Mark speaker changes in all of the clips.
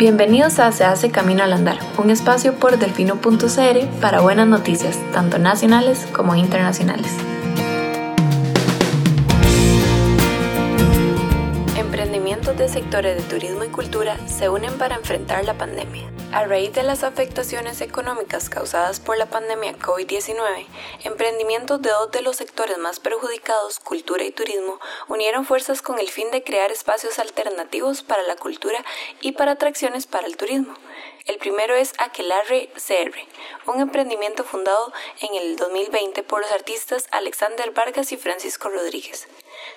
Speaker 1: Bienvenidos a Se hace Camino al Andar, un espacio por delfino.cr para buenas noticias, tanto nacionales como internacionales. De sectores de turismo y cultura se unen para enfrentar la pandemia. A raíz de las afectaciones económicas causadas por la pandemia COVID-19, emprendimientos de dos de los sectores más perjudicados, cultura y turismo, unieron fuerzas con el fin de crear espacios alternativos para la cultura y para atracciones para el turismo. El primero es Aquelarre CR, un emprendimiento fundado en el 2020 por los artistas Alexander Vargas y Francisco Rodríguez.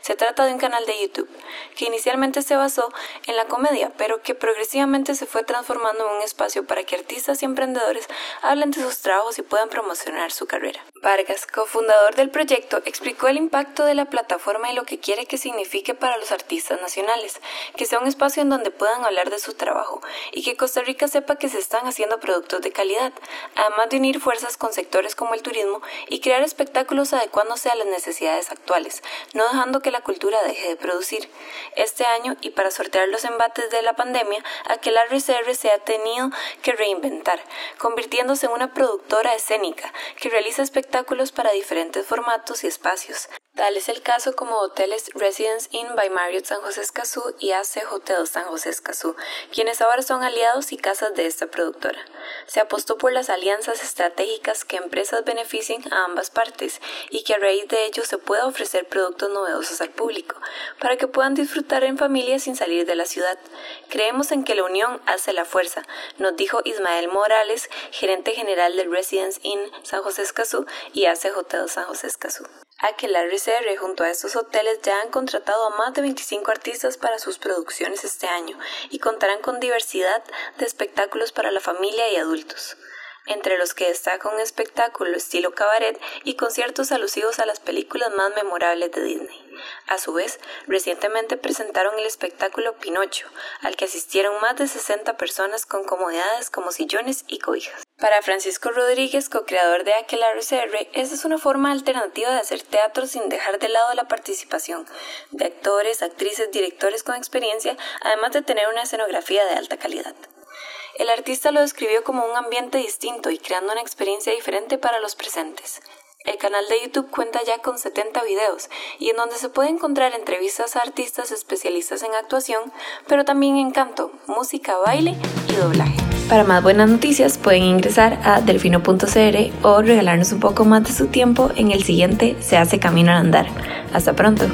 Speaker 1: Se trata de un canal de YouTube que inicialmente se basó en la comedia, pero que progresivamente se fue transformando en un espacio para que artistas y emprendedores hablen de sus trabajos y puedan promocionar su carrera. Vargas, cofundador del proyecto, explicó el impacto de la plataforma y lo que quiere que signifique para los artistas nacionales, que sea un espacio en donde puedan hablar de su trabajo y que Costa Rica sepa que se están haciendo productos de calidad, además de unir fuerzas con sectores como el turismo y crear espectáculos adecuándose a las necesidades actuales, no dejando que la cultura deje de producir. Este año, y para sortear los embates de la pandemia, Aquelar RCR se ha tenido que reinventar, convirtiéndose en una productora escénica que realiza espectáculos para diferentes formatos y espacios, Tal es el caso como hoteles Residence Inn by Marriott San José Escazú y AC Hotel San José Escazú, quienes ahora son aliados y casas de esta productora. Se apostó por las alianzas estratégicas que empresas beneficien a ambas partes y que a raíz de ello se pueda ofrecer productos novedosos al público, para que puedan disfrutar en familia sin salir de la ciudad. Creemos en que la unión hace la fuerza, nos dijo Ismael Morales, gerente general del Residence Inn San José Escazú y AC Hotel San José Escazú a que la RCR junto a estos hoteles ya han contratado a más de 25 artistas para sus producciones este año y contarán con diversidad de espectáculos para la familia y adultos entre los que destaca un espectáculo estilo cabaret y conciertos alusivos a las películas más memorables de Disney. A su vez, recientemente presentaron el espectáculo Pinocho, al que asistieron más de 60 personas con comodidades como sillones y cobijas. Para Francisco Rodríguez, co-creador de Aquelarre esa es una forma alternativa de hacer teatro sin dejar de lado la participación de actores, actrices, directores con experiencia, además de tener una escenografía de alta calidad. El artista lo describió como un ambiente distinto y creando una experiencia diferente para los presentes. El canal de YouTube cuenta ya con 70 videos y en donde se puede encontrar entrevistas a artistas especialistas en actuación, pero también en canto, música, baile y doblaje. Para más buenas noticias pueden ingresar a delfino.cr o regalarnos un poco más de su tiempo en el siguiente Se hace camino al andar. Hasta pronto.